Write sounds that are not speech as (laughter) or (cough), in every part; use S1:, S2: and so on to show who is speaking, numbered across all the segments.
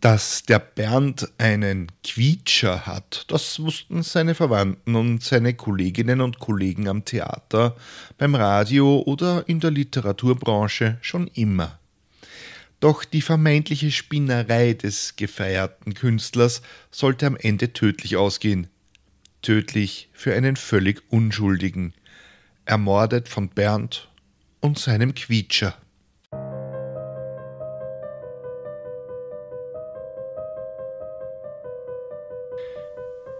S1: Dass der Bernd einen Quietscher hat, das wussten seine Verwandten und seine Kolleginnen und Kollegen am Theater, beim Radio oder in der Literaturbranche schon immer. Doch die vermeintliche Spinnerei des gefeierten Künstlers sollte am Ende tödlich ausgehen. Tödlich für einen völlig Unschuldigen, ermordet von Bernd und seinem Quietscher.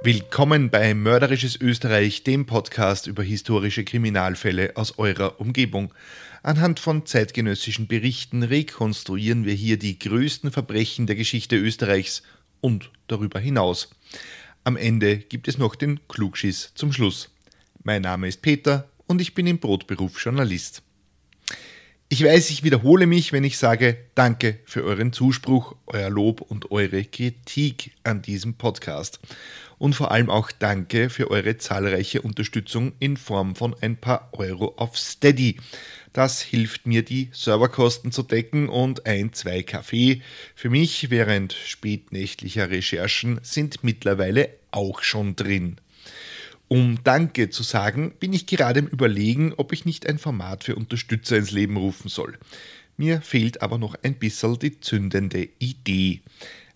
S1: Willkommen bei Mörderisches Österreich, dem Podcast über historische Kriminalfälle aus eurer Umgebung. Anhand von zeitgenössischen Berichten rekonstruieren wir hier die größten Verbrechen der Geschichte Österreichs und darüber hinaus. Am Ende gibt es noch den Klugschiss zum Schluss. Mein Name ist Peter und ich bin im Brotberuf Journalist. Ich weiß, ich wiederhole mich, wenn ich sage Danke für euren Zuspruch, euer Lob und eure Kritik an diesem Podcast. Und vor allem auch Danke für eure zahlreiche Unterstützung in Form von ein paar Euro auf Steady. Das hilft mir, die Serverkosten zu decken und ein, zwei Kaffee für mich während spätnächtlicher Recherchen sind mittlerweile auch schon drin. Um Danke zu sagen, bin ich gerade im Überlegen, ob ich nicht ein Format für Unterstützer ins Leben rufen soll. Mir fehlt aber noch ein bisschen die zündende Idee.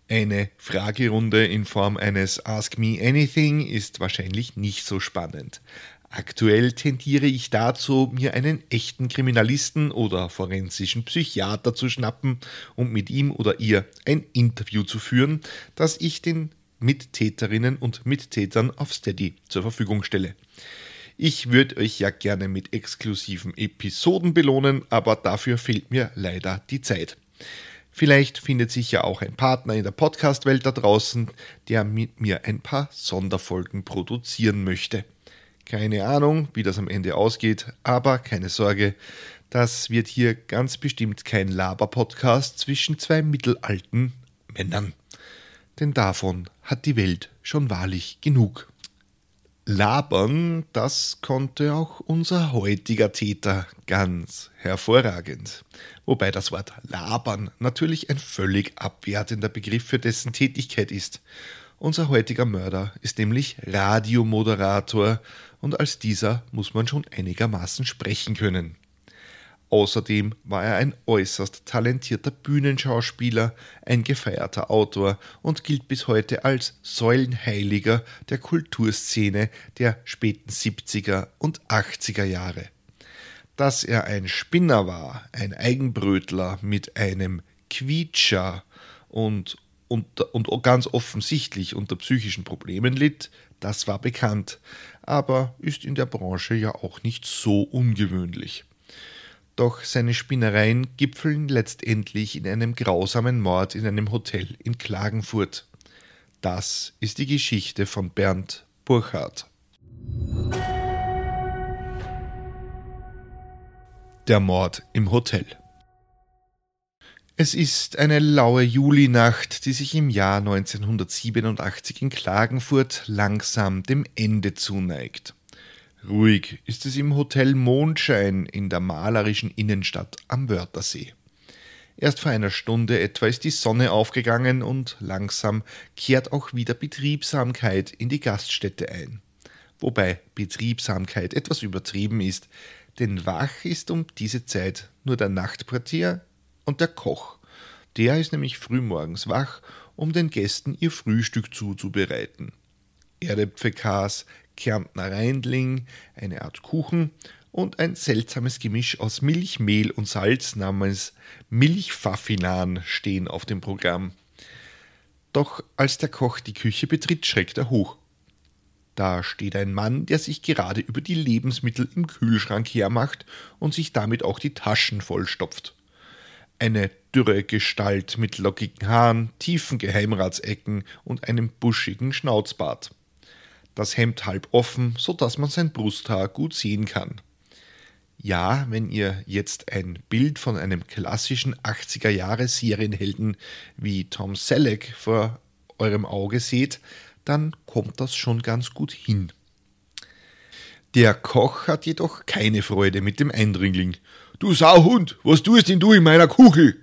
S1: Eine Fragerunde in Form eines Ask Me Anything ist wahrscheinlich nicht so spannend. Aktuell tendiere ich dazu, mir einen echten Kriminalisten oder forensischen Psychiater zu schnappen und mit ihm oder ihr ein Interview zu führen, das ich den Mittäterinnen und Mittätern auf Steady zur Verfügung stelle. Ich würde euch ja gerne mit exklusiven Episoden belohnen, aber dafür fehlt mir leider die Zeit. Vielleicht findet sich ja auch ein Partner in der Podcast-Welt da draußen, der mit mir ein paar Sonderfolgen produzieren möchte. Keine Ahnung, wie das am Ende ausgeht, aber keine Sorge, das wird hier ganz bestimmt kein Laber-Podcast zwischen zwei mittelalten Männern denn davon hat die Welt schon wahrlich genug. Labern, das konnte auch unser heutiger Täter ganz hervorragend. Wobei das Wort labern natürlich ein völlig abwertender Begriff für dessen Tätigkeit ist. Unser heutiger Mörder ist nämlich Radiomoderator und als dieser muss man schon einigermaßen sprechen können. Außerdem war er ein äußerst talentierter Bühnenschauspieler, ein gefeierter Autor und gilt bis heute als Säulenheiliger der Kulturszene der späten 70er und 80er Jahre. Dass er ein Spinner war, ein Eigenbrötler mit einem Quietscher und, und, und ganz offensichtlich unter psychischen Problemen litt, das war bekannt, aber ist in der Branche ja auch nicht so ungewöhnlich. Doch seine Spinnereien gipfeln letztendlich in einem grausamen Mord in einem Hotel in Klagenfurt. Das ist die Geschichte von Bernd Burchardt. Der Mord im Hotel. Es ist eine laue Julinacht, die sich im Jahr 1987 in Klagenfurt langsam dem Ende zuneigt. Ruhig ist es im Hotel Mondschein in der malerischen Innenstadt am Wörthersee. Erst vor einer Stunde etwa ist die Sonne aufgegangen und langsam kehrt auch wieder Betriebsamkeit in die Gaststätte ein. Wobei Betriebsamkeit etwas übertrieben ist, denn wach ist um diese Zeit nur der Nachtportier und der Koch. Der ist nämlich frühmorgens wach, um den Gästen ihr Frühstück zuzubereiten. Erdäpfelkas, Kärntner Reindling, eine Art Kuchen und ein seltsames Gemisch aus Milch, Mehl und Salz namens Milchfaffinan stehen auf dem Programm. Doch als der Koch die Küche betritt, schreckt er hoch. Da steht ein Mann, der sich gerade über die Lebensmittel im Kühlschrank hermacht und sich damit auch die Taschen vollstopft. Eine dürre Gestalt mit lockigen Haaren, tiefen Geheimratsecken und einem buschigen Schnauzbart das Hemd halb offen, so dass man sein Brusthaar gut sehen kann. Ja, wenn ihr jetzt ein Bild von einem klassischen 80er Jahre Serienhelden wie Tom Selleck vor eurem Auge seht, dann kommt das schon ganz gut hin. Der Koch hat jedoch keine Freude mit dem Eindringling. Du Sauhund, was tust denn du in meiner Kuchel?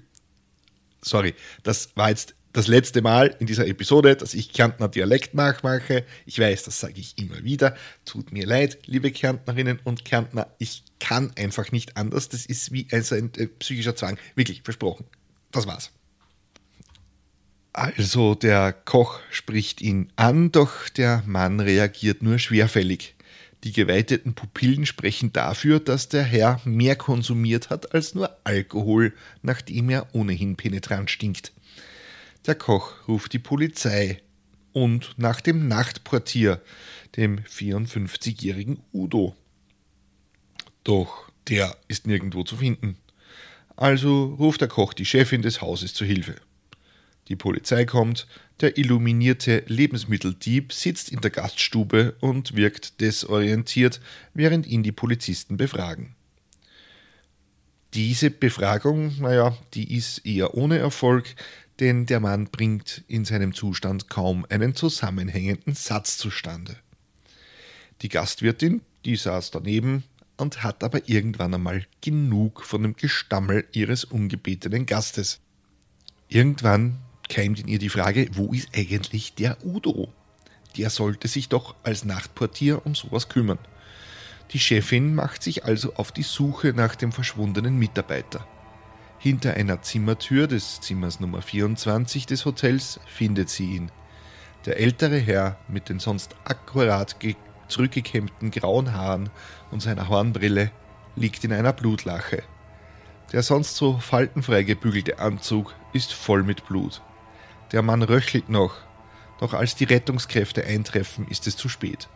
S1: Sorry, das war jetzt das letzte Mal in dieser Episode, dass ich Kärntner Dialekt nachmache. Ich weiß, das sage ich immer wieder. Tut mir leid, liebe Kärntnerinnen und Kärntner. Ich kann einfach nicht anders. Das ist wie also ein äh, psychischer Zwang. Wirklich, versprochen. Das war's. Also der Koch spricht ihn an, doch der Mann reagiert nur schwerfällig. Die geweiteten Pupillen sprechen dafür, dass der Herr mehr konsumiert hat als nur Alkohol, nachdem er ohnehin penetrant stinkt. Der Koch ruft die Polizei und nach dem Nachtportier, dem 54-jährigen Udo. Doch der ist nirgendwo zu finden. Also ruft der Koch die Chefin des Hauses zu Hilfe. Die Polizei kommt, der illuminierte Lebensmitteldieb sitzt in der Gaststube und wirkt desorientiert, während ihn die Polizisten befragen. Diese Befragung, naja, die ist eher ohne Erfolg, denn der Mann bringt in seinem Zustand kaum einen zusammenhängenden Satz zustande. Die Gastwirtin, die saß daneben und hat aber irgendwann einmal genug von dem Gestammel ihres ungebetenen Gastes. Irgendwann keimt in ihr die Frage, wo ist eigentlich der Udo? Der sollte sich doch als Nachtportier um sowas kümmern. Die Chefin macht sich also auf die Suche nach dem verschwundenen Mitarbeiter. Hinter einer Zimmertür des Zimmers Nummer 24 des Hotels findet sie ihn. Der ältere Herr mit den sonst akkurat zurückgekämmten grauen Haaren und seiner Hornbrille liegt in einer Blutlache. Der sonst so faltenfrei gebügelte Anzug ist voll mit Blut. Der Mann röchelt noch, doch als die Rettungskräfte eintreffen, ist es zu spät.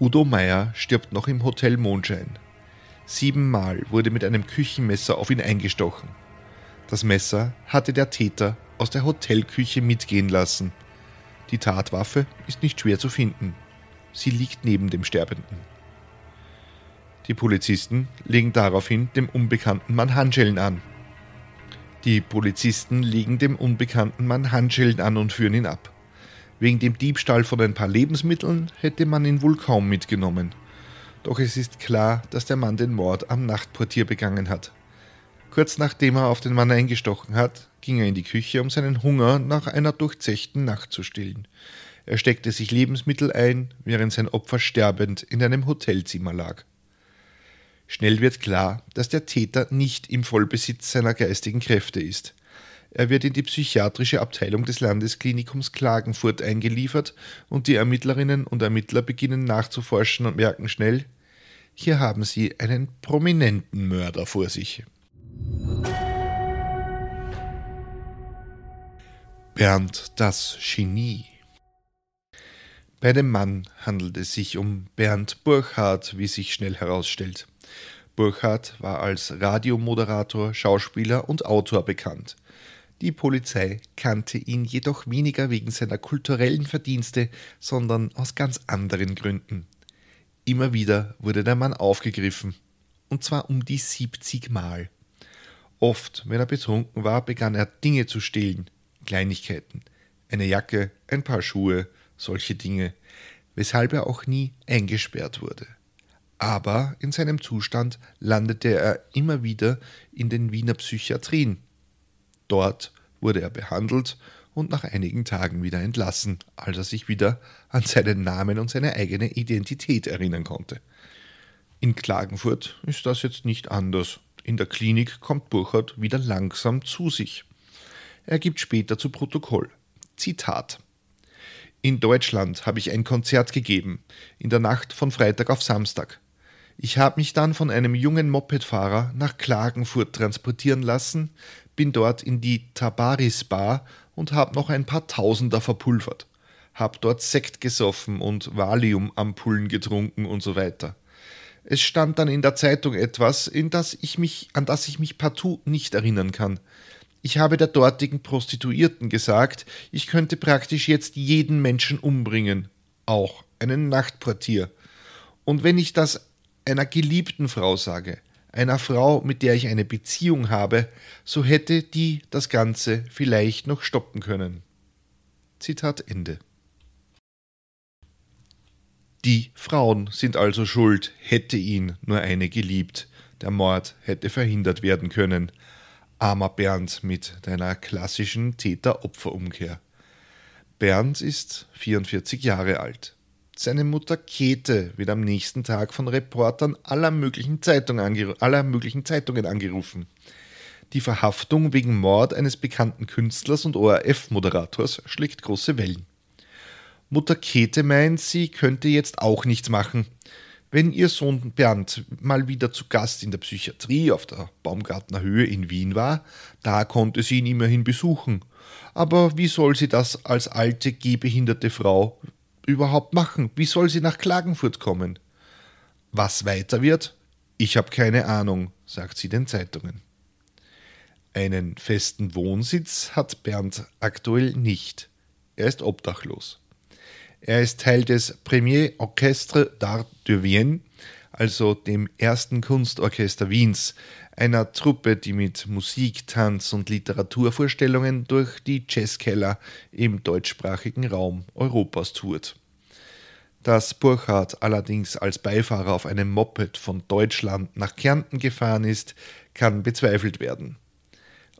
S1: Udo Meier stirbt noch im Hotel Mondschein. Siebenmal wurde mit einem Küchenmesser auf ihn eingestochen. Das Messer hatte der Täter aus der Hotelküche mitgehen lassen. Die Tatwaffe ist nicht schwer zu finden. Sie liegt neben dem Sterbenden. Die Polizisten legen daraufhin dem unbekannten Mann Handschellen an. Die Polizisten legen dem unbekannten Mann Handschellen an und führen ihn ab. Wegen dem Diebstahl von ein paar Lebensmitteln hätte man ihn wohl kaum mitgenommen. Doch es ist klar, dass der Mann den Mord am Nachtportier begangen hat. Kurz nachdem er auf den Mann eingestochen hat, ging er in die Küche, um seinen Hunger nach einer durchzechten Nacht zu stillen. Er steckte sich Lebensmittel ein, während sein Opfer sterbend in einem Hotelzimmer lag. Schnell wird klar, dass der Täter nicht im Vollbesitz seiner geistigen Kräfte ist. Er wird in die psychiatrische Abteilung des Landesklinikums Klagenfurt eingeliefert und die Ermittlerinnen und Ermittler beginnen nachzuforschen und merken schnell, hier haben Sie einen prominenten Mörder vor sich. Bernd das Genie. Bei dem Mann handelt es sich um Bernd Burchardt, wie sich schnell herausstellt. Burchardt war als Radiomoderator, Schauspieler und Autor bekannt. Die Polizei kannte ihn jedoch weniger wegen seiner kulturellen Verdienste, sondern aus ganz anderen Gründen. Immer wieder wurde der Mann aufgegriffen, und zwar um die 70 Mal. Oft, wenn er betrunken war, begann er Dinge zu stehlen, Kleinigkeiten, eine Jacke, ein paar Schuhe, solche Dinge, weshalb er auch nie eingesperrt wurde. Aber in seinem Zustand landete er immer wieder in den Wiener Psychiatrien. Dort wurde er behandelt und nach einigen Tagen wieder entlassen, als er sich wieder an seinen Namen und seine eigene Identität erinnern konnte. In Klagenfurt ist das jetzt nicht anders. In der Klinik kommt Burchard wieder langsam zu sich. Er gibt später zu Protokoll. Zitat. In Deutschland habe ich ein Konzert gegeben, in der Nacht von Freitag auf Samstag. Ich habe mich dann von einem jungen Mopedfahrer nach Klagenfurt transportieren lassen, bin dort in die Tabaris Bar und hab noch ein paar Tausender verpulvert. Hab dort Sekt gesoffen und Valiumampullen getrunken und so weiter. Es stand dann in der Zeitung etwas, in das ich mich, an das ich mich partout nicht erinnern kann. Ich habe der dortigen Prostituierten gesagt, ich könnte praktisch jetzt jeden Menschen umbringen, auch einen Nachtportier. Und wenn ich das einer geliebten Frau sage, einer Frau, mit der ich eine Beziehung habe, so hätte die das Ganze vielleicht noch stoppen können. Zitat Ende. Die Frauen sind also schuld, hätte ihn nur eine geliebt. Der Mord hätte verhindert werden können. Armer Bernd mit deiner klassischen Täter-Opfer-Umkehr. Bernd ist 44 Jahre alt. Seine Mutter Käthe wird am nächsten Tag von Reportern aller möglichen, Zeitung aller möglichen Zeitungen angerufen. Die Verhaftung wegen Mord eines bekannten Künstlers und ORF-Moderators schlägt große Wellen. Mutter Käthe meint, sie könnte jetzt auch nichts machen. Wenn ihr Sohn Bernd mal wieder zu Gast in der Psychiatrie auf der Baumgartner Höhe in Wien war, da konnte sie ihn immerhin besuchen. Aber wie soll sie das als alte, gehbehinderte Frau überhaupt machen? Wie soll sie nach Klagenfurt kommen? Was weiter wird? Ich habe keine Ahnung, sagt sie den Zeitungen. Einen festen Wohnsitz hat Bernd aktuell nicht. Er ist obdachlos. Er ist Teil des Premier Orchestre d'Art de Vienne, also dem ersten Kunstorchester Wiens, einer Truppe, die mit Musik, Tanz und Literaturvorstellungen durch die Jazzkeller im deutschsprachigen Raum Europas tourt. Dass Burchard allerdings als Beifahrer auf einem Moped von Deutschland nach Kärnten gefahren ist, kann bezweifelt werden.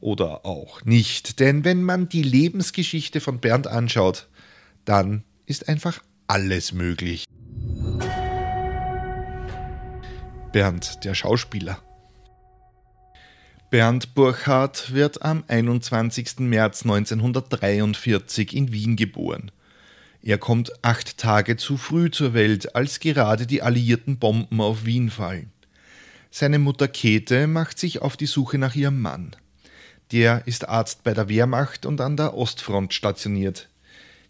S1: Oder auch nicht, denn wenn man die Lebensgeschichte von Bernd anschaut, dann ist einfach alles möglich. Bernd, der Schauspieler. Bernd Burchardt wird am 21. März 1943 in Wien geboren. Er kommt acht Tage zu früh zur Welt, als gerade die alliierten Bomben auf Wien fallen. Seine Mutter Käthe macht sich auf die Suche nach ihrem Mann. Der ist Arzt bei der Wehrmacht und an der Ostfront stationiert.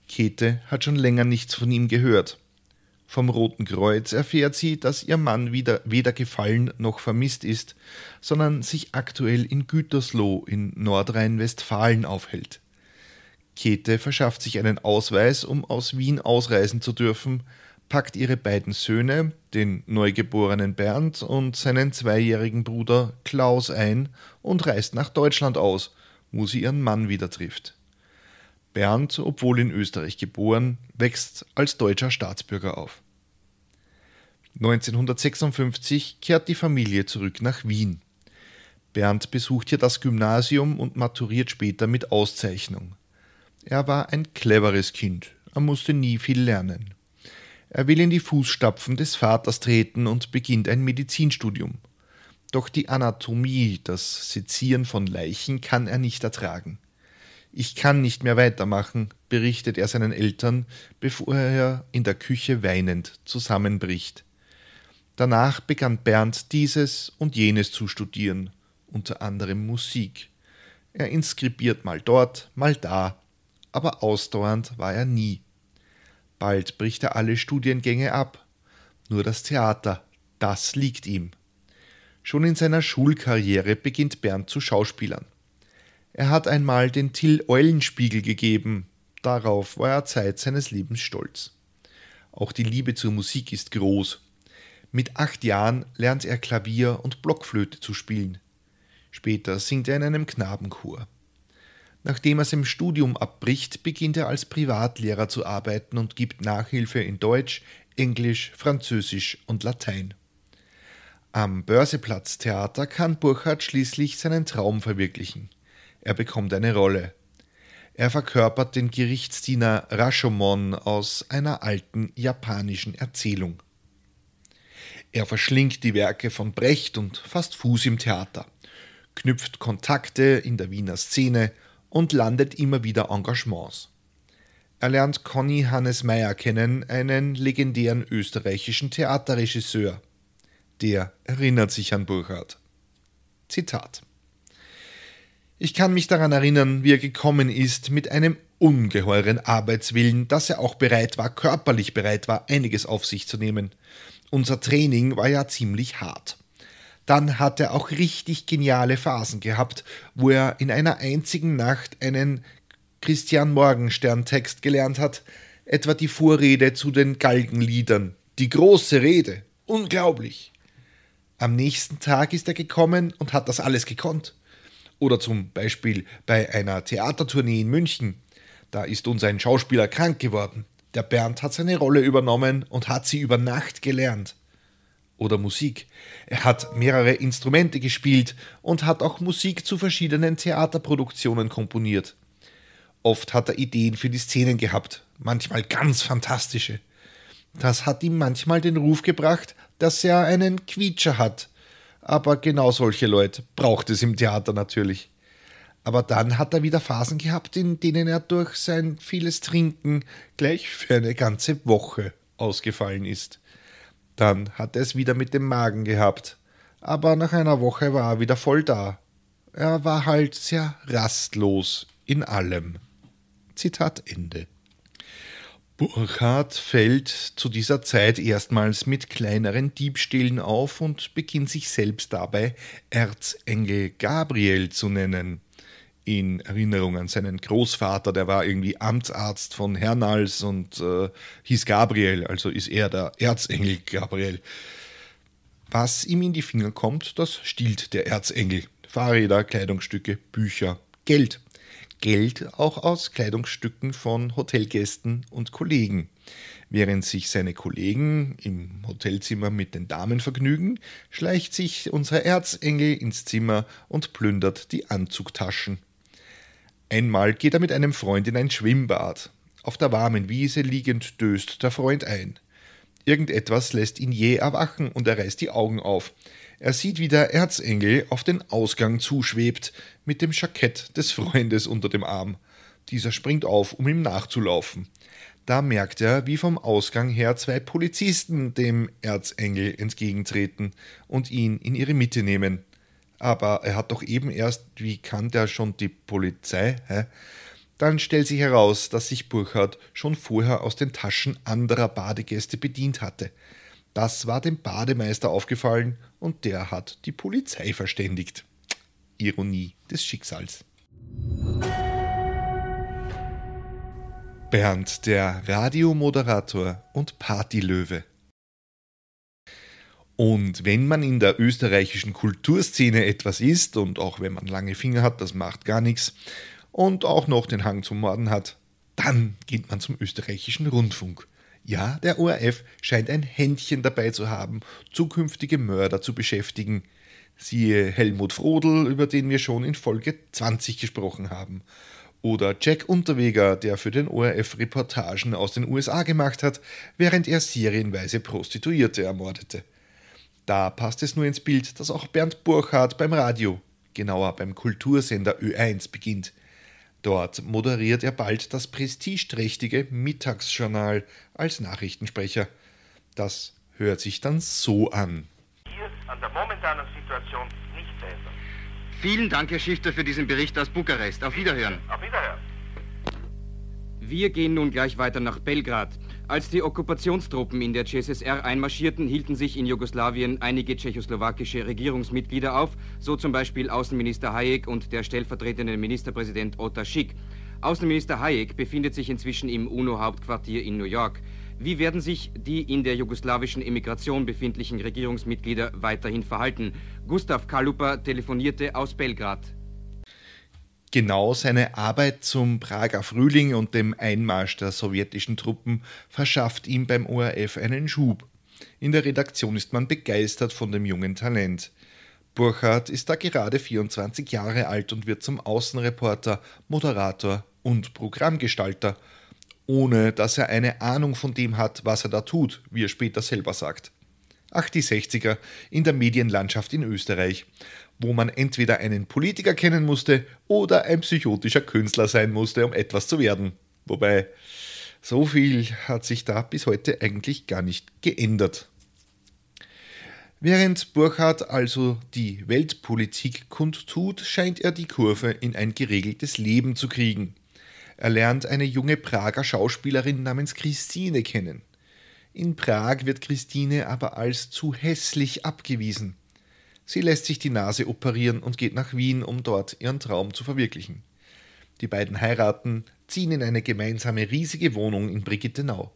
S1: Käthe hat schon länger nichts von ihm gehört. Vom Roten Kreuz erfährt sie, dass ihr Mann wieder, weder gefallen noch vermisst ist, sondern sich aktuell in Gütersloh in Nordrhein-Westfalen aufhält. Käthe verschafft sich einen Ausweis, um aus Wien ausreisen zu dürfen, packt ihre beiden Söhne, den neugeborenen Bernd und seinen zweijährigen Bruder Klaus ein und reist nach Deutschland aus, wo sie ihren Mann wieder trifft. Bernd, obwohl in Österreich geboren, wächst als deutscher Staatsbürger auf. 1956 kehrt die Familie zurück nach Wien. Bernd besucht hier das Gymnasium und maturiert später mit Auszeichnung. Er war ein cleveres Kind, er musste nie viel lernen. Er will in die Fußstapfen des Vaters treten und beginnt ein Medizinstudium. Doch die Anatomie, das Sezieren von Leichen kann er nicht ertragen. Ich kann nicht mehr weitermachen, berichtet er seinen Eltern, bevor er in der Küche weinend zusammenbricht. Danach begann Bernd dieses und jenes zu studieren, unter anderem Musik. Er inskribiert mal dort, mal da, aber ausdauernd war er nie. Bald bricht er alle Studiengänge ab. Nur das Theater, das liegt ihm. Schon in seiner Schulkarriere beginnt Bernd zu Schauspielern. Er hat einmal den Till Eulenspiegel gegeben, darauf war er Zeit seines Lebens stolz. Auch die Liebe zur Musik ist groß. Mit acht Jahren lernt er Klavier und Blockflöte zu spielen. Später singt er in einem Knabenchor. Nachdem er sein Studium abbricht, beginnt er als Privatlehrer zu arbeiten und gibt Nachhilfe in Deutsch, Englisch, Französisch und Latein. Am Börseplatz-Theater kann Burchard schließlich seinen Traum verwirklichen. Er bekommt eine Rolle. Er verkörpert den Gerichtsdiener Rashomon aus einer alten japanischen Erzählung. Er verschlingt die Werke von Brecht und fasst Fuß im Theater, knüpft Kontakte in der Wiener Szene und landet immer wieder Engagements. Er lernt Conny Hannes Meyer kennen, einen legendären österreichischen Theaterregisseur. Der erinnert sich an Burchard. Zitat ich kann mich daran erinnern, wie er gekommen ist mit einem ungeheuren Arbeitswillen, dass er auch bereit war, körperlich bereit war, einiges auf sich zu nehmen. Unser Training war ja ziemlich hart. Dann hat er auch richtig geniale Phasen gehabt, wo er in einer einzigen Nacht einen Christian Morgenstern Text gelernt hat, etwa die Vorrede zu den Galgenliedern. Die große Rede. Unglaublich. Am nächsten Tag ist er gekommen und hat das alles gekonnt. Oder zum Beispiel bei einer Theatertournee in München. Da ist uns ein Schauspieler krank geworden. Der Bernd hat seine Rolle übernommen und hat sie über Nacht gelernt. oder Musik. Er hat mehrere Instrumente gespielt und hat auch Musik zu verschiedenen Theaterproduktionen komponiert. Oft hat er Ideen für die Szenen gehabt, manchmal ganz fantastische. Das hat ihm manchmal den Ruf gebracht, dass er einen Quietscher hat. Aber genau solche Leute braucht es im Theater natürlich. Aber dann hat er wieder Phasen gehabt, in denen er durch sein vieles Trinken gleich für eine ganze Woche ausgefallen ist. Dann hat er es wieder mit dem Magen gehabt. Aber nach einer Woche war er wieder voll da. Er war halt sehr rastlos in allem. Zitat Ende. Burkhard fällt zu dieser Zeit erstmals mit kleineren Diebstählen auf und beginnt sich selbst dabei Erzengel Gabriel zu nennen. In Erinnerung an seinen Großvater, der war irgendwie Amtsarzt von Hernals und äh, hieß Gabriel, also ist er der Erzengel Gabriel. Was ihm in die Finger kommt, das stiehlt der Erzengel. Fahrräder, Kleidungsstücke, Bücher, Geld. Geld auch aus Kleidungsstücken von Hotelgästen und Kollegen. Während sich seine Kollegen im Hotelzimmer mit den Damen vergnügen, schleicht sich unser Erzengel ins Zimmer und plündert die Anzugtaschen. Einmal geht er mit einem Freund in ein Schwimmbad. Auf der warmen Wiese liegend döst der Freund ein. Irgendetwas lässt ihn jäh erwachen und er reißt die Augen auf. Er sieht, wie der Erzengel auf den Ausgang zuschwebt, mit dem Jackett des Freundes unter dem Arm. Dieser springt auf, um ihm nachzulaufen. Da merkt er, wie vom Ausgang her zwei Polizisten dem Erzengel entgegentreten und ihn in ihre Mitte nehmen. Aber er hat doch eben erst, wie kannte er schon die Polizei? Hä? Dann stellt sich heraus, dass sich Burchard schon vorher aus den Taschen anderer Badegäste bedient hatte. Das war dem Bademeister aufgefallen und der hat die Polizei verständigt. Ironie des Schicksals. Bernd, der Radiomoderator und Partylöwe. Und wenn man in der österreichischen Kulturszene etwas ist, und auch wenn man lange Finger hat, das macht gar nichts, und auch noch den Hang zum Morden hat, dann geht man zum österreichischen Rundfunk. Ja, der ORF scheint ein Händchen dabei zu haben, zukünftige Mörder zu beschäftigen. Siehe Helmut Frodel, über den wir schon in Folge 20 gesprochen haben. Oder Jack Unterweger, der für den ORF Reportagen aus den USA gemacht hat, während er serienweise Prostituierte ermordete. Da passt es nur ins Bild, dass auch Bernd Burchardt beim Radio, genauer beim Kultursender Ö1 beginnt. Dort moderiert er bald das prestigeträchtige Mittagsjournal als Nachrichtensprecher. Das hört sich dann so an.
S2: Hier an der momentanen Situation nichts ändern.
S3: Vielen Dank, Herr Schifter, für diesen Bericht aus Bukarest. Auf Wiederhören.
S2: Auf Wiederhören.
S3: Wir gehen nun gleich weiter nach Belgrad. Als die Okkupationstruppen in der CSSR einmarschierten, hielten sich in Jugoslawien einige tschechoslowakische Regierungsmitglieder auf, so zum Beispiel Außenminister Hayek und der stellvertretende Ministerpräsident Ota Schick. Außenminister Hayek befindet sich inzwischen im UNO-Hauptquartier in New York. Wie werden sich die in der jugoslawischen Emigration befindlichen Regierungsmitglieder weiterhin verhalten? Gustav Kalupa telefonierte aus Belgrad
S1: genau seine Arbeit zum Prager Frühling und dem Einmarsch der sowjetischen Truppen verschafft ihm beim ORF einen Schub. In der Redaktion ist man begeistert von dem jungen Talent. Burchard ist da gerade 24 Jahre alt und wird zum Außenreporter, Moderator und Programmgestalter, ohne dass er eine Ahnung von dem hat, was er da tut, wie er später selber sagt. Ach, die 60er in der Medienlandschaft in Österreich wo man entweder einen Politiker kennen musste oder ein psychotischer Künstler sein musste, um etwas zu werden. Wobei, so viel hat sich da bis heute eigentlich gar nicht geändert. Während Burkhardt also die Weltpolitik kundtut, scheint er die Kurve in ein geregeltes Leben zu kriegen. Er lernt eine junge Prager Schauspielerin namens Christine kennen. In Prag wird Christine aber als zu hässlich abgewiesen. Sie lässt sich die Nase operieren und geht nach Wien, um dort ihren Traum zu verwirklichen. Die beiden heiraten, ziehen in eine gemeinsame riesige Wohnung in Brigittenau.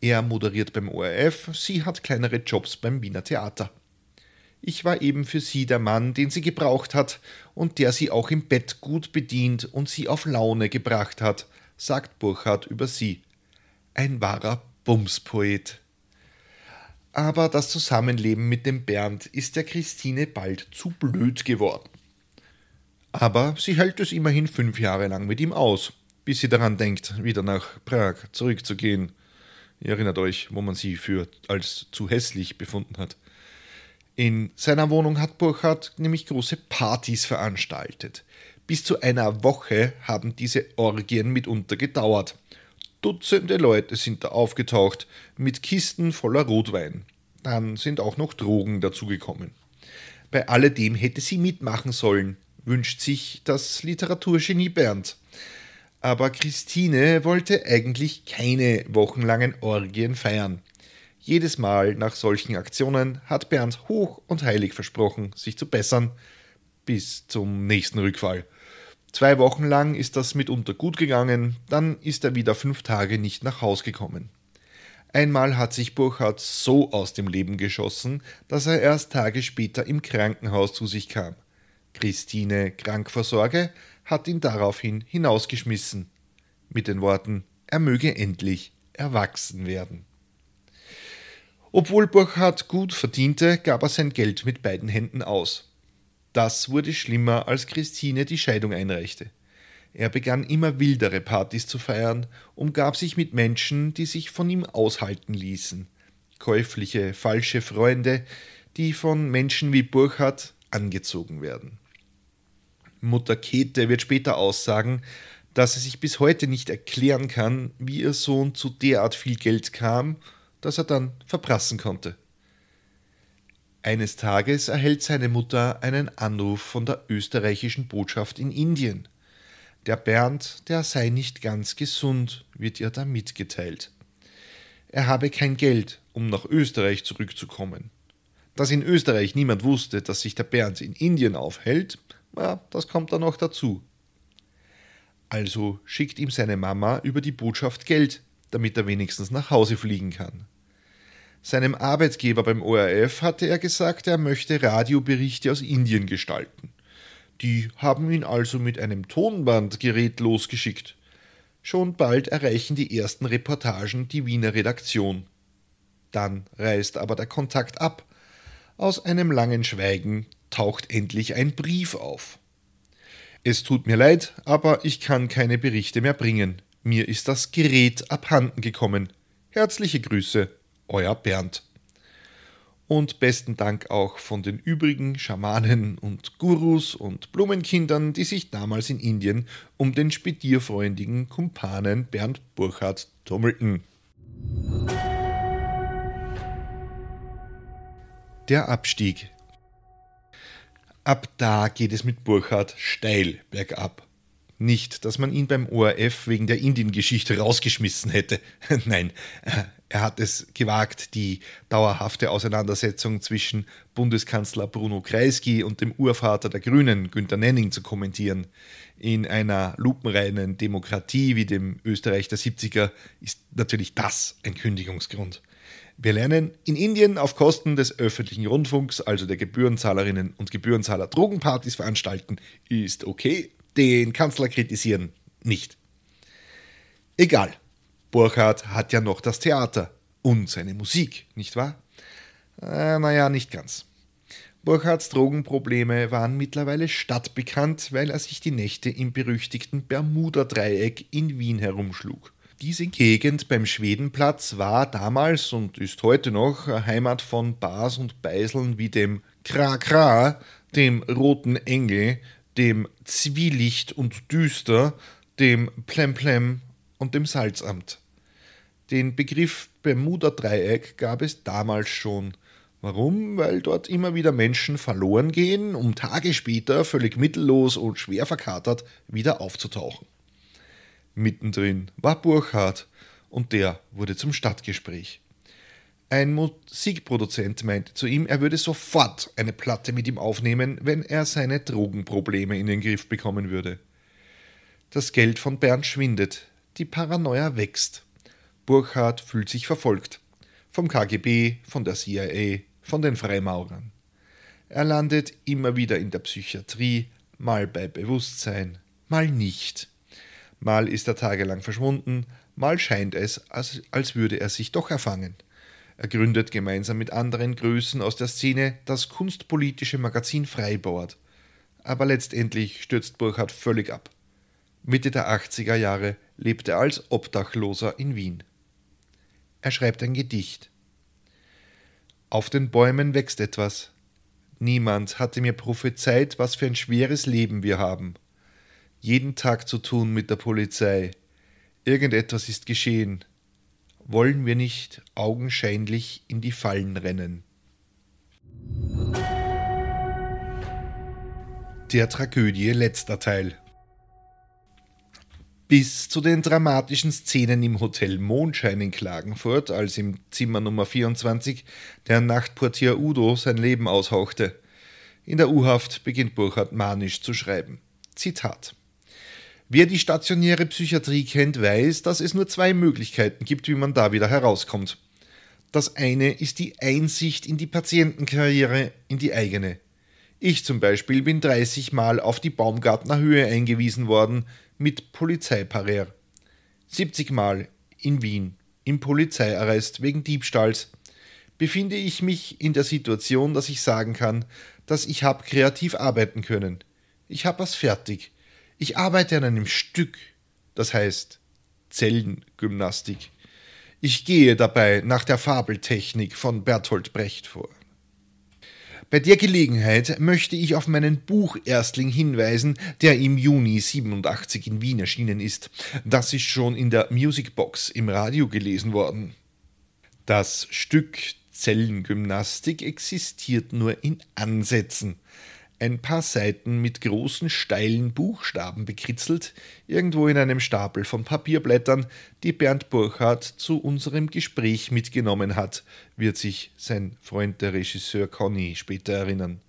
S1: Er moderiert beim ORF, sie hat kleinere Jobs beim Wiener Theater. Ich war eben für sie der Mann, den sie gebraucht hat und der sie auch im Bett gut bedient und sie auf Laune gebracht hat, sagt Burchard über sie. Ein wahrer Bumspoet. Aber das Zusammenleben mit dem Bernd ist der Christine bald zu blöd geworden. Aber sie hält es immerhin fünf Jahre lang mit ihm aus, bis sie daran denkt, wieder nach Prag zurückzugehen. Ihr erinnert euch, wo man sie für als zu hässlich befunden hat. In seiner Wohnung hat Burchard nämlich große Partys veranstaltet. Bis zu einer Woche haben diese Orgien mitunter gedauert. Dutzende Leute sind da aufgetaucht mit Kisten voller Rotwein. Dann sind auch noch Drogen dazugekommen. Bei alledem hätte sie mitmachen sollen, wünscht sich das Literaturgenie Bernd. Aber Christine wollte eigentlich keine wochenlangen Orgien feiern. Jedes Mal nach solchen Aktionen hat Bernd hoch und heilig versprochen, sich zu bessern, bis zum nächsten Rückfall. Zwei Wochen lang ist das mitunter gut gegangen, dann ist er wieder fünf Tage nicht nach Haus gekommen. Einmal hat sich Burchard so aus dem Leben geschossen, dass er erst Tage später im Krankenhaus zu sich kam. Christine krank vor Sorge hat ihn daraufhin hinausgeschmissen. Mit den Worten, er möge endlich erwachsen werden. Obwohl Burchard gut verdiente, gab er sein Geld mit beiden Händen aus. Das wurde schlimmer, als Christine die Scheidung einreichte. Er begann immer wildere Partys zu feiern, umgab sich mit Menschen, die sich von ihm aushalten ließen. Käufliche, falsche Freunde, die von Menschen wie Burchard angezogen werden. Mutter Käthe wird später aussagen, dass sie sich bis heute nicht erklären kann, wie ihr Sohn zu derart viel Geld kam, das er dann verprassen konnte. Eines Tages erhält seine Mutter einen Anruf von der österreichischen Botschaft in Indien. Der Bernd, der sei nicht ganz gesund, wird ihr da mitgeteilt. Er habe kein Geld, um nach Österreich zurückzukommen. Dass in Österreich niemand wusste, dass sich der Bernd in Indien aufhält, ja, das kommt dann noch dazu. Also schickt ihm seine Mama über die Botschaft Geld, damit er wenigstens nach Hause fliegen kann. Seinem Arbeitgeber beim ORF hatte er gesagt, er möchte Radioberichte aus Indien gestalten. Die haben ihn also mit einem Tonbandgerät losgeschickt. Schon bald erreichen die ersten Reportagen die Wiener Redaktion. Dann reißt aber der Kontakt ab. Aus einem langen Schweigen taucht endlich ein Brief auf. Es tut mir leid, aber ich kann keine Berichte mehr bringen. Mir ist das Gerät abhanden gekommen. Herzliche Grüße, euer Bernd. Und besten Dank auch von den übrigen Schamanen und Gurus und Blumenkindern, die sich damals in Indien um den spedierfreundigen Kumpanen Bernd Burchard tummelten. Der Abstieg Ab da geht es mit Burchard steil bergab. Nicht, dass man ihn beim ORF wegen der Indiengeschichte rausgeschmissen hätte. (laughs) Nein, er hat es gewagt, die dauerhafte Auseinandersetzung zwischen Bundeskanzler Bruno Kreisky und dem Urvater der Grünen, Günter Nenning, zu kommentieren. In einer lupenreinen Demokratie wie dem Österreich der 70er ist natürlich das ein Kündigungsgrund. Wir lernen in Indien auf Kosten des öffentlichen Rundfunks, also der Gebührenzahlerinnen und Gebührenzahler, Drogenpartys veranstalten, ist okay. Den Kanzler kritisieren nicht. Egal. Burkhardt hat ja noch das Theater und seine Musik, nicht wahr? Äh, naja, nicht ganz. Burkhardts Drogenprobleme waren mittlerweile stadtbekannt, weil er sich die Nächte im berüchtigten Bermuda-Dreieck in Wien herumschlug. Diese Gegend beim Schwedenplatz war damals und ist heute noch Heimat von Bars und Beiseln wie dem Kra Kra, dem Roten Engel, dem Zwielicht und Düster, dem Plemplem und dem Salzamt. Den Begriff Bermuda-Dreieck gab es damals schon. Warum? Weil dort immer wieder Menschen verloren gehen, um Tage später völlig mittellos und schwer verkatert wieder aufzutauchen. Mittendrin war Burchard und der wurde zum Stadtgespräch. Ein Musikproduzent meinte zu ihm, er würde sofort eine Platte mit ihm aufnehmen, wenn er seine Drogenprobleme in den Griff bekommen würde. Das Geld von Bernd schwindet, die Paranoia wächst. Burchard fühlt sich verfolgt. Vom KGB, von der CIA, von den Freimaurern. Er landet immer wieder in der Psychiatrie, mal bei Bewusstsein, mal nicht. Mal ist er tagelang verschwunden, mal scheint es, als, als würde er sich doch erfangen. Er gründet gemeinsam mit anderen Größen aus der Szene das kunstpolitische Magazin Freibord. Aber letztendlich stürzt Burchard völlig ab. Mitte der 80er Jahre lebt er als Obdachloser in Wien. Er schreibt ein Gedicht. Auf den Bäumen wächst etwas. Niemand hatte mir prophezeit, was für ein schweres Leben wir haben. Jeden Tag zu tun mit der Polizei. Irgendetwas ist geschehen. Wollen wir nicht augenscheinlich in die Fallen rennen? Der Tragödie letzter Teil. Bis zu den dramatischen Szenen im Hotel Mondschein in Klagenfurt, als im Zimmer Nummer 24 der Nachtportier Udo sein Leben aushauchte. In der U-Haft beginnt Burchard manisch zu schreiben. Zitat. Wer die stationäre Psychiatrie kennt, weiß, dass es nur zwei Möglichkeiten gibt, wie man da wieder herauskommt. Das eine ist die Einsicht in die Patientenkarriere, in die eigene. Ich zum Beispiel bin 30 Mal auf die Baumgartner Höhe eingewiesen worden, mit Polizeiparer. 70 Mal in Wien im Polizeiarrest wegen Diebstahls befinde ich mich in der Situation, dass ich sagen kann, dass ich habe kreativ arbeiten können. Ich habe was fertig. Ich arbeite an einem Stück, das heißt Zellengymnastik. Ich gehe dabei nach der Fabeltechnik von Bertolt Brecht vor. Bei der Gelegenheit möchte ich auf meinen Bucherstling hinweisen, der im Juni 87 in Wien erschienen ist. Das ist schon in der Musicbox im Radio gelesen worden. Das Stück Zellengymnastik existiert nur in Ansätzen ein paar Seiten mit großen steilen Buchstaben bekritzelt, irgendwo in einem Stapel von Papierblättern, die Bernd Burchardt zu unserem Gespräch mitgenommen hat, wird sich sein Freund der Regisseur Conny später erinnern.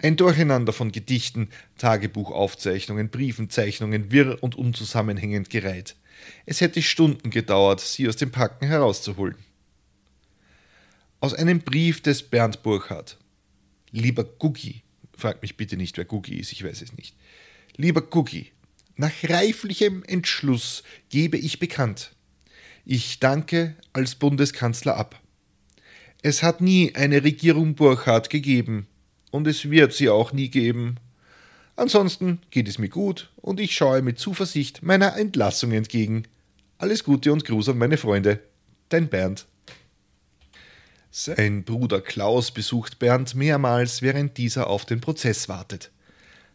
S1: Ein Durcheinander von Gedichten, Tagebuchaufzeichnungen, Briefenzeichnungen, wirr und unzusammenhängend gereiht. Es hätte Stunden gedauert, sie aus dem Packen herauszuholen. Aus einem Brief des Bernd Burchardt. Lieber Guggi, Fragt mich bitte nicht, wer Gugi ist, ich weiß es nicht. Lieber Gugi, nach reiflichem Entschluss gebe ich bekannt. Ich danke als Bundeskanzler ab. Es hat nie eine Regierung Burkhardt gegeben und es wird sie auch nie geben. Ansonsten geht es mir gut und ich schaue mit Zuversicht meiner Entlassung entgegen. Alles Gute und Gruß an meine Freunde. Dein Bernd. Sein Bruder Klaus besucht Bernd mehrmals, während dieser auf den Prozess wartet.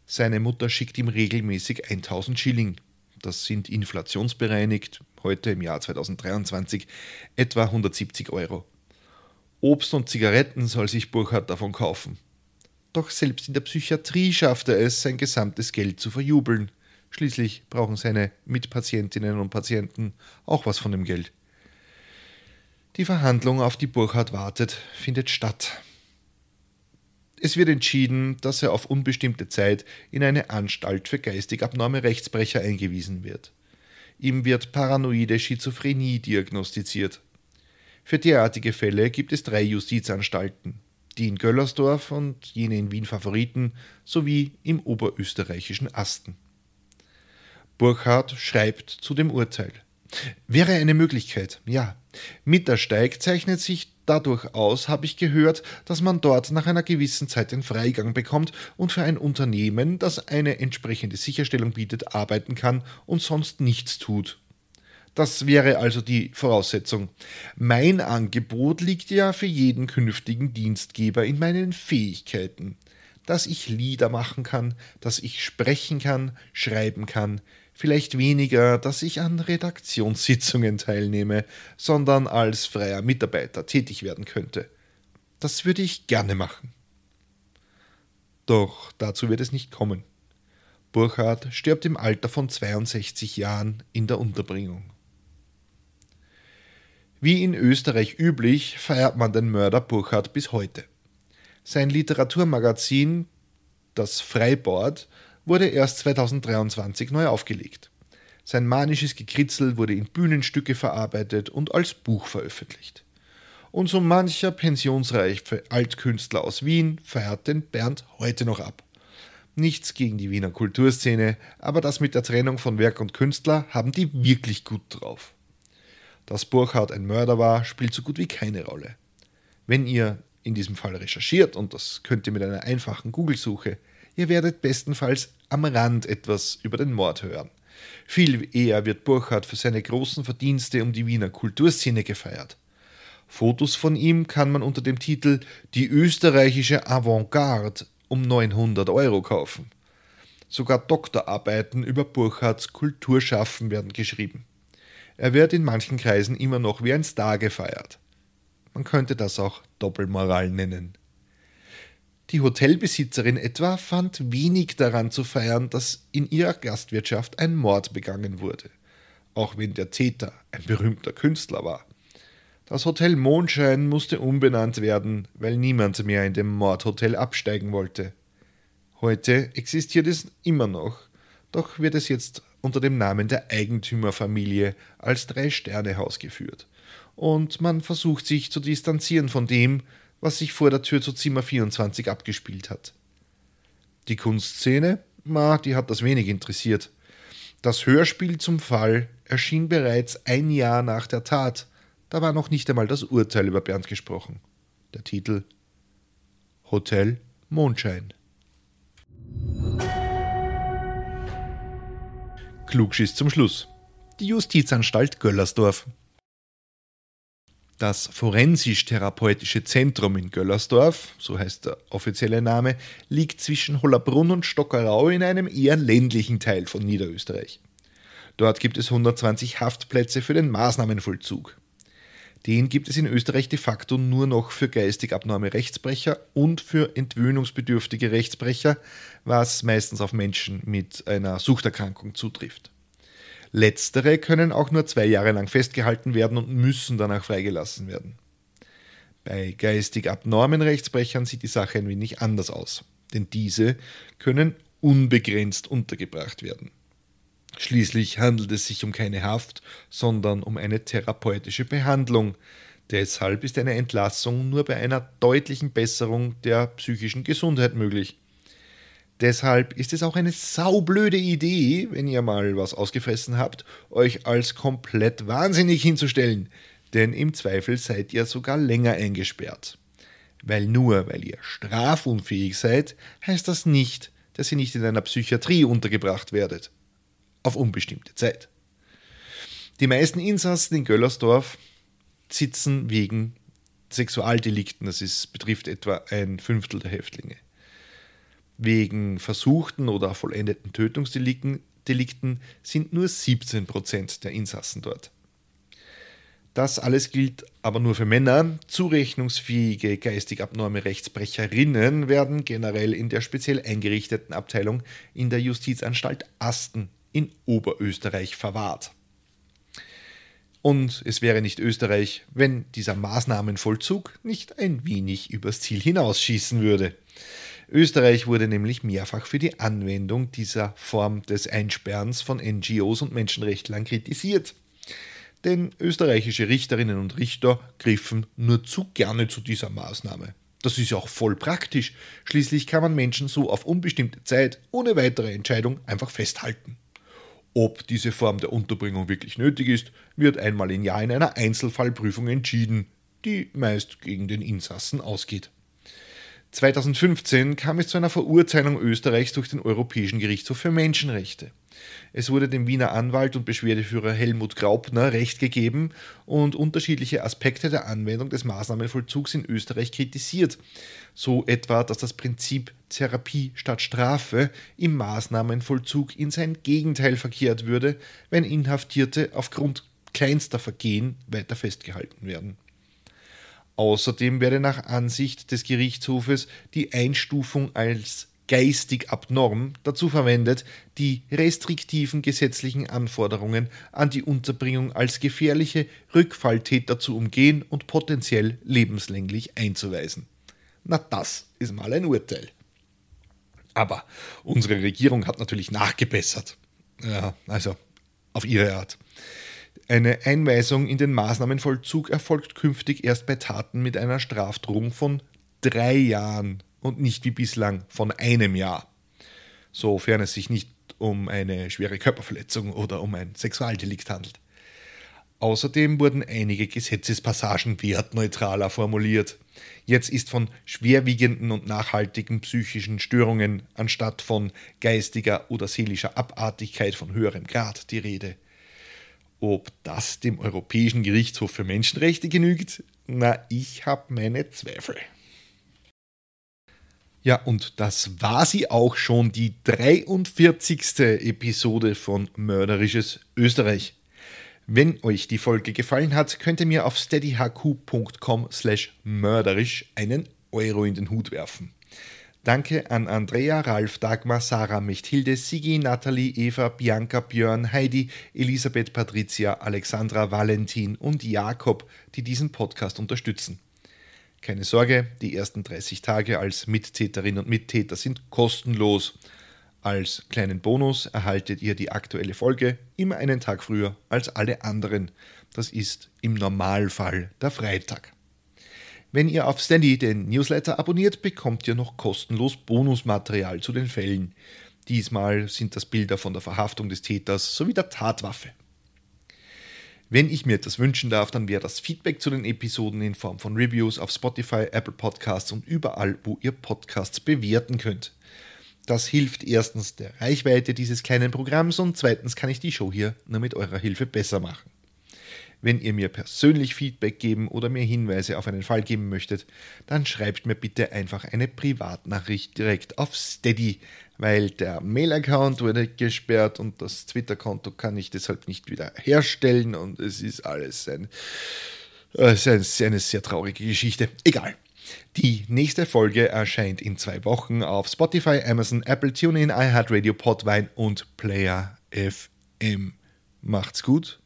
S1: Seine Mutter schickt ihm regelmäßig 1000 Schilling. Das sind inflationsbereinigt, heute im Jahr 2023, etwa 170 Euro. Obst und Zigaretten soll sich Burkhard davon kaufen. Doch selbst in der Psychiatrie schafft er es, sein gesamtes Geld zu verjubeln. Schließlich brauchen seine Mitpatientinnen und Patienten auch was von dem Geld. Die Verhandlung, auf die Burchard wartet, findet statt. Es wird entschieden, dass er auf unbestimmte Zeit in eine Anstalt für geistig abnorme Rechtsbrecher eingewiesen wird. Ihm wird paranoide Schizophrenie diagnostiziert. Für derartige Fälle gibt es drei Justizanstalten, die in Göllersdorf und jene in Wien Favoriten sowie im oberösterreichischen Asten. Burchard schreibt zu dem Urteil. Wäre eine Möglichkeit, ja. Mittersteig zeichnet sich dadurch aus, habe ich gehört, dass man dort nach einer gewissen Zeit den Freigang bekommt und für ein Unternehmen, das eine entsprechende Sicherstellung bietet, arbeiten kann und sonst nichts tut. Das wäre also die Voraussetzung. Mein Angebot liegt ja für jeden künftigen Dienstgeber in meinen Fähigkeiten. Dass ich Lieder machen kann, dass ich sprechen kann, schreiben kann, Vielleicht weniger, dass ich an Redaktionssitzungen teilnehme, sondern als freier Mitarbeiter tätig werden könnte. Das würde ich gerne machen. Doch dazu wird es nicht kommen. Burchard stirbt im Alter von 62 Jahren in der Unterbringung. Wie in Österreich üblich feiert man den Mörder Burchard bis heute. Sein Literaturmagazin, das Freibord, wurde erst 2023 neu aufgelegt. Sein manisches Gekritzel wurde in Bühnenstücke verarbeitet und als Buch veröffentlicht. Und so mancher pensionsreiche Altkünstler aus Wien feiert den Bernd heute noch ab. Nichts gegen die Wiener Kulturszene, aber das mit der Trennung von Werk und Künstler haben die wirklich gut drauf. Dass Burchard ein Mörder war, spielt so gut wie keine Rolle. Wenn ihr in diesem Fall recherchiert, und das könnt ihr mit einer einfachen Google-Suche, ihr werdet bestenfalls am Rand etwas über den Mord hören. Viel eher wird Burchard für seine großen Verdienste um die Wiener Kulturszene gefeiert. Fotos von ihm kann man unter dem Titel Die österreichische Avantgarde um 900 Euro kaufen. Sogar Doktorarbeiten über Burchards Kulturschaffen werden geschrieben. Er wird in manchen Kreisen immer noch wie ein Star gefeiert. Man könnte das auch Doppelmoral nennen. Die Hotelbesitzerin etwa fand wenig daran zu feiern, dass in ihrer Gastwirtschaft ein Mord begangen wurde, auch wenn der Täter ein berühmter Künstler war. Das Hotel Mondschein musste umbenannt werden, weil niemand mehr in dem Mordhotel absteigen wollte. Heute existiert es immer noch, doch wird es jetzt unter dem Namen der Eigentümerfamilie als Drei-Sterne-Haus geführt. Und man versucht sich zu distanzieren von dem, was sich vor der Tür zu Zimmer 24 abgespielt hat. Die Kunstszene, ma, die hat das wenig interessiert. Das Hörspiel zum Fall erschien bereits ein Jahr nach der Tat. Da war noch nicht einmal das Urteil über Bernd gesprochen. Der Titel Hotel Mondschein. Klugschiss zum Schluss. Die Justizanstalt Göllersdorf. Das Forensisch-Therapeutische Zentrum in Göllersdorf, so heißt der offizielle Name, liegt zwischen Hollerbrunn und Stockerau in einem eher ländlichen Teil von Niederösterreich. Dort gibt es 120 Haftplätze für den Maßnahmenvollzug. Den gibt es in Österreich de facto nur noch für geistig abnorme Rechtsbrecher und für entwöhnungsbedürftige Rechtsbrecher, was meistens auf Menschen mit einer Suchterkrankung zutrifft. Letztere können auch nur zwei Jahre lang festgehalten werden und müssen danach freigelassen werden. Bei geistig abnormen Rechtsbrechern sieht die Sache ein wenig anders aus, denn diese können unbegrenzt untergebracht werden. Schließlich handelt es sich um keine Haft, sondern um eine therapeutische Behandlung. Deshalb ist eine Entlassung nur bei einer deutlichen Besserung der psychischen Gesundheit möglich. Deshalb ist es auch eine saublöde Idee, wenn ihr mal was ausgefressen habt, euch als komplett wahnsinnig hinzustellen, denn im Zweifel seid ihr sogar länger eingesperrt. Weil nur weil ihr strafunfähig seid, heißt das nicht, dass ihr nicht in einer Psychiatrie untergebracht werdet auf unbestimmte Zeit. Die meisten Insassen in Göllersdorf sitzen wegen Sexualdelikten, das ist, betrifft etwa ein Fünftel der Häftlinge. Wegen versuchten oder vollendeten Tötungsdelikten Delikten sind nur 17 Prozent der Insassen dort. Das alles gilt aber nur für Männer. Zurechnungsfähige geistig abnorme Rechtsbrecherinnen werden generell in der speziell eingerichteten Abteilung in der Justizanstalt Asten in Oberösterreich verwahrt. Und es wäre nicht Österreich, wenn dieser Maßnahmenvollzug nicht ein wenig übers Ziel hinausschießen würde. Österreich wurde nämlich mehrfach für die Anwendung dieser Form des Einsperrens von NGOs und Menschenrechtlern kritisiert. Denn österreichische Richterinnen und Richter griffen nur zu gerne zu dieser Maßnahme. Das ist ja auch voll praktisch. Schließlich kann man Menschen so auf unbestimmte Zeit ohne weitere Entscheidung einfach festhalten. Ob diese Form der Unterbringung wirklich nötig ist, wird einmal im Jahr in einer Einzelfallprüfung entschieden, die meist gegen den Insassen ausgeht. 2015 kam es zu einer Verurteilung Österreichs durch den Europäischen Gerichtshof für Menschenrechte. Es wurde dem Wiener Anwalt und Beschwerdeführer Helmut Graupner Recht gegeben und unterschiedliche Aspekte der Anwendung des Maßnahmenvollzugs in Österreich kritisiert. So etwa, dass das Prinzip Therapie statt Strafe im Maßnahmenvollzug in sein Gegenteil verkehrt würde, wenn Inhaftierte aufgrund kleinster Vergehen weiter festgehalten werden. Außerdem werde nach Ansicht des Gerichtshofes die Einstufung als geistig abnorm dazu verwendet, die restriktiven gesetzlichen Anforderungen an die Unterbringung als gefährliche Rückfalltäter zu umgehen und potenziell lebenslänglich einzuweisen. Na, das ist mal ein Urteil. Aber unsere Regierung hat natürlich nachgebessert. Ja, also auf ihre Art. Eine Einweisung in den Maßnahmenvollzug erfolgt künftig erst bei Taten mit einer Strafdrohung von drei Jahren und nicht wie bislang von einem Jahr, sofern es sich nicht um eine schwere Körperverletzung oder um ein Sexualdelikt handelt. Außerdem wurden einige Gesetzespassagen wertneutraler formuliert. Jetzt ist von schwerwiegenden und nachhaltigen psychischen Störungen anstatt von geistiger oder seelischer Abartigkeit von höherem Grad die Rede. Ob das dem Europäischen Gerichtshof für Menschenrechte genügt? Na, ich habe meine Zweifel. Ja, und das war sie auch schon, die 43. Episode von Mörderisches Österreich. Wenn euch die Folge gefallen hat, könnt ihr mir auf steadyhq.com slash mörderisch einen Euro in den Hut werfen. Danke an Andrea, Ralf, Dagmar, Sarah, Mechthilde, Sigi, Nathalie, Eva, Bianca, Björn, Heidi, Elisabeth, Patricia, Alexandra, Valentin und Jakob, die diesen Podcast unterstützen. Keine Sorge, die ersten 30 Tage als Mittäterin und Mittäter sind kostenlos. Als kleinen Bonus erhaltet ihr die aktuelle Folge immer einen Tag früher als alle anderen. Das ist im Normalfall der Freitag. Wenn ihr auf Steady den Newsletter abonniert, bekommt ihr noch kostenlos Bonusmaterial zu den Fällen. Diesmal sind das Bilder von der Verhaftung des Täters sowie der Tatwaffe. Wenn ich mir etwas wünschen darf, dann wäre das Feedback zu den Episoden in Form von Reviews auf Spotify, Apple Podcasts und überall, wo ihr Podcasts bewerten könnt. Das hilft erstens der Reichweite dieses kleinen Programms und zweitens kann ich die Show hier nur mit eurer Hilfe besser machen. Wenn ihr mir persönlich Feedback geben oder mir Hinweise auf einen Fall geben möchtet, dann schreibt mir bitte einfach eine Privatnachricht direkt auf Steady, weil der Mail-Account wurde gesperrt und das Twitter-Konto kann ich deshalb nicht wieder herstellen und es ist alles ein, äh, eine sehr traurige Geschichte. Egal. Die nächste Folge erscheint in zwei Wochen auf Spotify, Amazon, Apple, TuneIn, iHeartRadio, Podvine und Player FM. Macht's gut,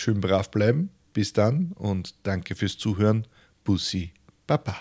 S1: schön brav bleiben, bis dann und danke fürs Zuhören. Bussi, Baba.